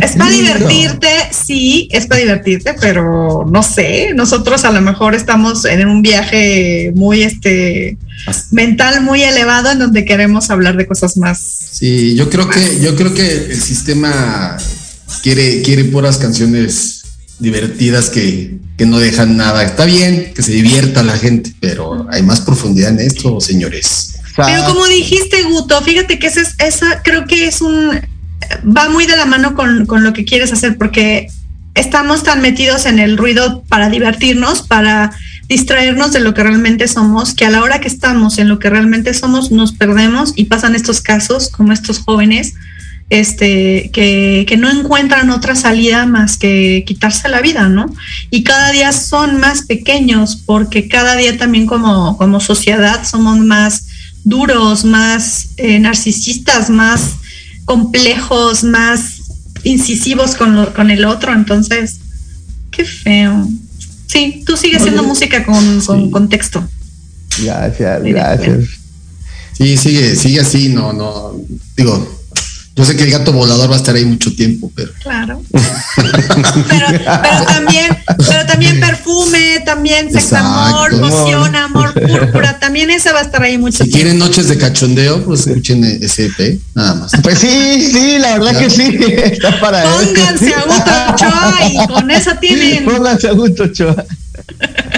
es para divertirte, sí, es para divertirte, pero no sé, nosotros a lo mejor estamos en un viaje muy este mental muy elevado en donde queremos hablar de cosas más. Sí, yo creo que yo creo que el sistema quiere quiere puras canciones divertidas que, que, no dejan nada. Está bien que se divierta la gente, pero hay más profundidad en esto, señores. Pero como dijiste, Guto, fíjate que esa, es, esa creo que es un. va muy de la mano con, con lo que quieres hacer, porque estamos tan metidos en el ruido para divertirnos, para distraernos de lo que realmente somos, que a la hora que estamos en lo que realmente somos nos perdemos y pasan estos casos como estos jóvenes este, que, que, no encuentran otra salida más que quitarse la vida, ¿no? Y cada día son más pequeños porque cada día también como, como sociedad somos más duros, más eh, narcisistas, más complejos, más incisivos con, lo, con el otro, entonces Qué feo. Sí, tú sigues haciendo música con, con contexto. Gracias, gracias. Sí, sigue, sigue así, no, no. Digo, yo sé que el gato volador va a estar ahí mucho tiempo, pero. Claro. [LAUGHS] pero, pero también, pero también perfume, también sex amor, Exacto. emoción, amor púrpura, también esa va a estar ahí mucho Si tiempo. quieren noches de cachondeo, pues escuchen ese EP, nada más. Pues sí, sí, la verdad que sí, está para eso. Pónganse a Guto Ochoa y con eso tienen. Pónganse a Gusto Ochoa.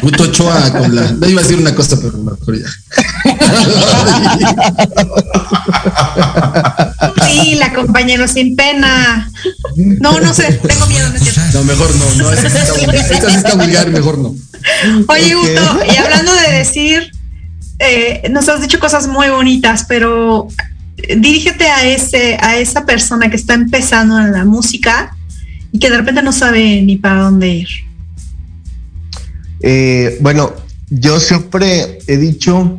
Guto Ochoa con la. No iba a decir una cosa, pero mejor ya. Dila, compañero, sin pena. No, no sé, tengo miedo, no mejor no, no, esa sí está vulgar, esa sí está vulgar, mejor no. Oye. Guto, y hablando de decir, eh, nos has dicho cosas muy bonitas, pero eh, dirígete a ese, a esa persona que está empezando en la música y que de repente no sabe ni para dónde ir. Eh, bueno, yo siempre he dicho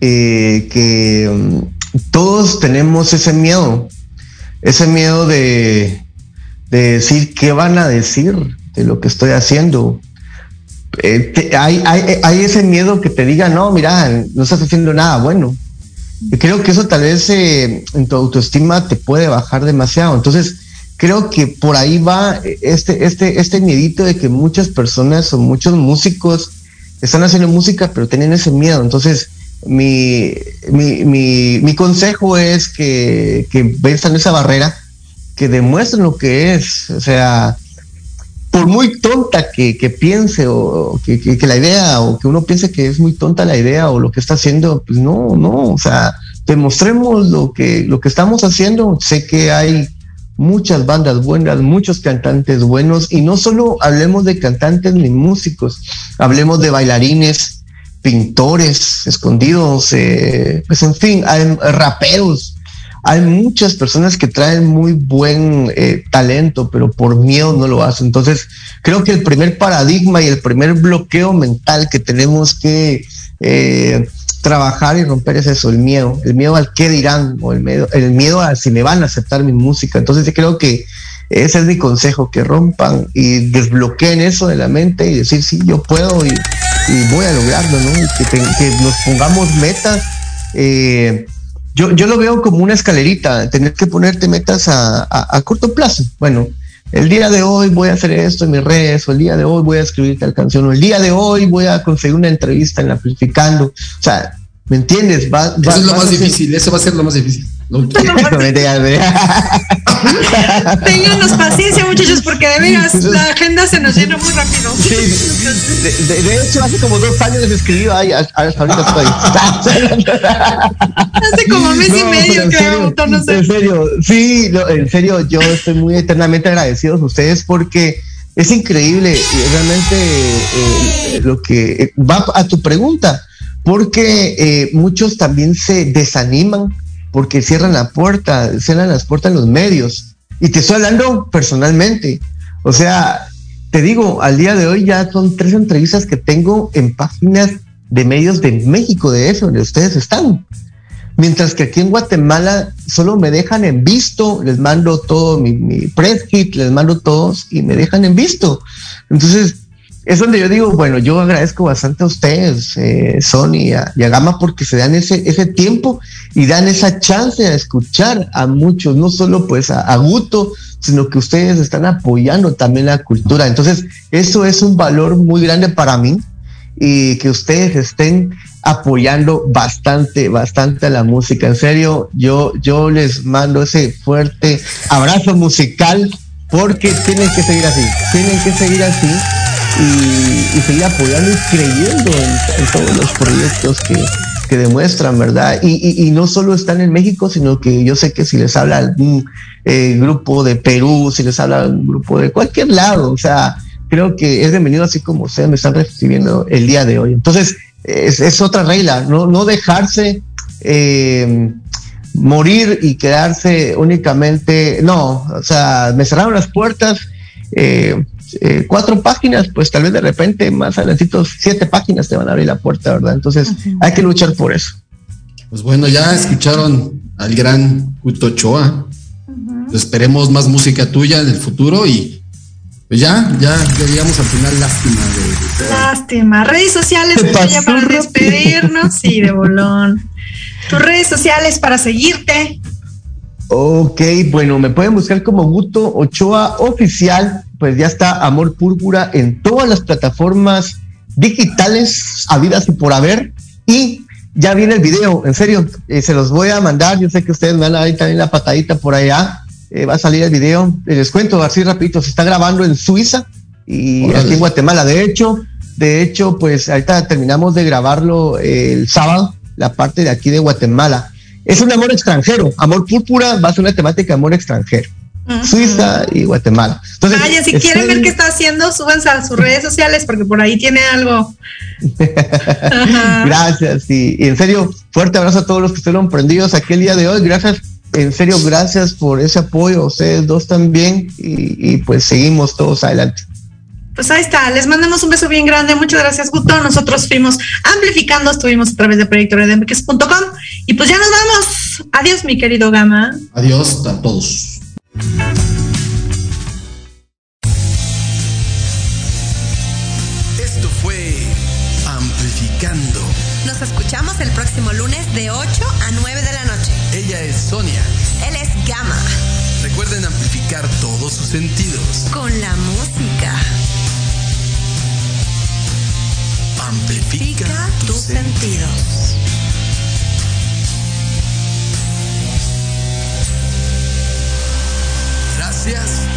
eh, que mm, todos tenemos ese miedo, ese miedo de, de decir qué van a decir de lo que estoy haciendo. Eh, hay ese miedo que te diga, no, mira, no estás haciendo nada bueno. Y creo que eso tal vez eh, en tu autoestima te puede bajar demasiado. Entonces, creo que por ahí va este, este, este miedito de que muchas personas o muchos músicos están haciendo música, pero tienen ese miedo. Entonces, mi, mi, mi, mi consejo es que, que venzan esa barrera, que demuestren lo que es. O sea, por muy tonta que, que piense o que, que- que la idea o que uno piense que es muy tonta la idea o lo que está haciendo, pues no, no, o sea, demostremos lo que, lo que estamos haciendo. Sé que hay muchas bandas buenas, muchos cantantes buenos y no solo hablemos de cantantes ni músicos, hablemos de bailarines, pintores escondidos, eh, pues en fin, hay raperos. Hay muchas personas que traen muy buen eh, talento, pero por miedo no lo hacen. Entonces, creo que el primer paradigma y el primer bloqueo mental que tenemos que eh, trabajar y romper es eso, el miedo, el miedo al qué dirán o el miedo, el miedo a si me van a aceptar mi música. Entonces, yo creo que ese es mi consejo, que rompan y desbloqueen eso de la mente y decir, sí, yo puedo y, y voy a lograrlo, ¿no? Que, te- que nos pongamos metas. eh, yo, yo lo veo como una escalerita, tener que ponerte metas a, a- a corto plazo. Bueno, el día de hoy voy a hacer esto en mis redes, o el día de hoy voy a escribir tal canción, o el día de hoy voy a conseguir una entrevista en la Amplificando. O sea, ¿me entiendes? Va, Eso va- es lo más difícil, eso va a ser lo más difícil. [LAUGHS] Que- ve. [LAUGHS] Ténganos paciencia, muchachos, porque de veras la agenda se nos llena muy rápido. Sí, de, de- de hecho, hace como dos años les escribí, ay, hasta ahorita estoy. [LAUGHS] Hace como mes y No, medio, creo, serio, Guto, no sé. En serio, sí, no, en serio, yo estoy muy eternamente agradecido a ustedes porque es increíble realmente eh, lo que eh, va a tu pregunta, porque eh, muchos también se desaniman porque cierran la puerta, cierran las puertas en los medios. Y te estoy hablando personalmente. O sea, te digo, al día de hoy ya son tres entrevistas que tengo en páginas de medios de México, de eso, donde ustedes están. Mientras que aquí en Guatemala solo me dejan en visto, les mando todo mi, mi press kit, les mando todos y me dejan en visto. Entonces, es donde yo digo, bueno, yo agradezco bastante a ustedes, eh, Sony y a, y a Gama, porque se dan ese, ese tiempo y dan esa chance de escuchar a muchos, no solo pues a, a Guto, sino que ustedes están apoyando también la cultura. Entonces, eso es un valor muy grande para mí y que ustedes estén apoyando bastante, bastante a la música. En serio, yo, yo les mando ese fuerte abrazo musical porque tienen que seguir así, tienen que seguir así y, seguir apoyando y creyendo en, todos los proyectos que, que demuestran, ¿verdad? Y, no solo están en México, sino que yo sé que si les habla algún eh, grupo de Perú, si les habla un grupo de cualquier lado, o sea, creo que es bienvenido así como ustedes me están recibiendo el día de hoy. Entonces, es, es otra regla, no, no dejarse eh, morir y quedarse únicamente, no, o sea, me cerraron las puertas, eh, eh, cuatro páginas, pues tal vez de repente más adelantito siete páginas te van a abrir la puerta, ¿verdad? Entonces hay que luchar por eso. Pues bueno, ya escucharon al gran Guto Ochoa. Esperemos más música tuya en el futuro y Pues ya, ya llegamos al final, lástima. De, de- Lástima. Redes sociales ya para rápido. despedirnos. Sí, de bolón. Tus redes sociales para seguirte. Ok, bueno, me pueden buscar como Guto Ochoa Oficial, pues ya está Amor Púrpura en todas las plataformas digitales habidas y por haber. Y ya viene el video, en serio, eh, se los voy a mandar. Yo sé que ustedes me van a dar también la patadita por allá. Eh, va a salir el video. Eh, Les cuento así rapidito, se está grabando en Suiza y aquí en Guatemala. De hecho, de hecho, pues ahorita terminamos de grabarlo eh, el sábado, la parte de aquí de Guatemala. Es un amor extranjero. Amor púrpura va a ser una temática de amor extranjero. Suiza y Guatemala. Entonces, Vaya, si estoy- quieren ver qué está haciendo, súbanse a sus redes sociales porque por ahí tiene algo. [LAUGHS] Gracias y, y en serio, fuerte abrazo a todos los que estuvieron prendidos aquí el día de hoy. Gracias, en serio, gracias por ese apoyo, ustedes dos también y, y pues seguimos todos adelante. Pues ahí está, les mandamos un beso bien grande. Muchas gracias, Guto. Nosotros fuimos amplificando, estuvimos a través de proyectoredemx.com y pues ya nos vamos. Adiós, mi querido Gama. Adiós a todos. Esto fue Amplificando. Nos escuchamos el próximo lunes de 8 a 9 de la noche. Ella es Sonia. Él es Gama. Recuerden amplificar todos sus sentidos. Con la música. Amplifica Pica tus sentidos. Gracias.